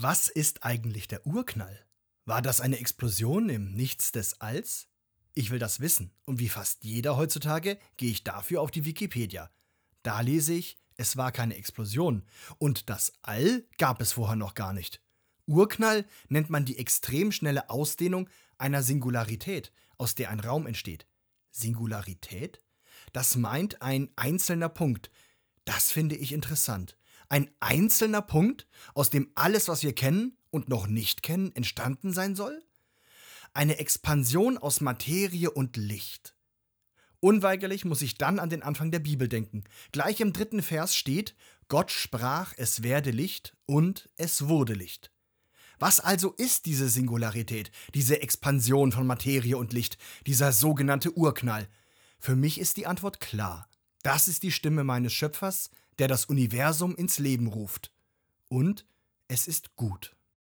Was ist eigentlich der Urknall? War das eine Explosion im Nichts des Alls? Ich will das wissen, und wie fast jeder heutzutage gehe ich dafür auf die Wikipedia. Da lese ich, es war keine Explosion, und das All gab es vorher noch gar nicht. Urknall nennt man die extrem schnelle Ausdehnung einer Singularität, aus der ein Raum entsteht. Singularität? Das meint ein einzelner Punkt. Das finde ich interessant. Ein einzelner Punkt, aus dem alles, was wir kennen und noch nicht kennen, entstanden sein soll? Eine Expansion aus Materie und Licht. Unweigerlich muss ich dann an den Anfang der Bibel denken. Gleich im dritten Vers steht, Gott sprach, es werde Licht und es wurde Licht. Was also ist diese Singularität, diese Expansion von Materie und Licht, dieser sogenannte Urknall? Für mich ist die Antwort klar. Das ist die Stimme meines Schöpfers, der das Universum ins Leben ruft. Und es ist gut.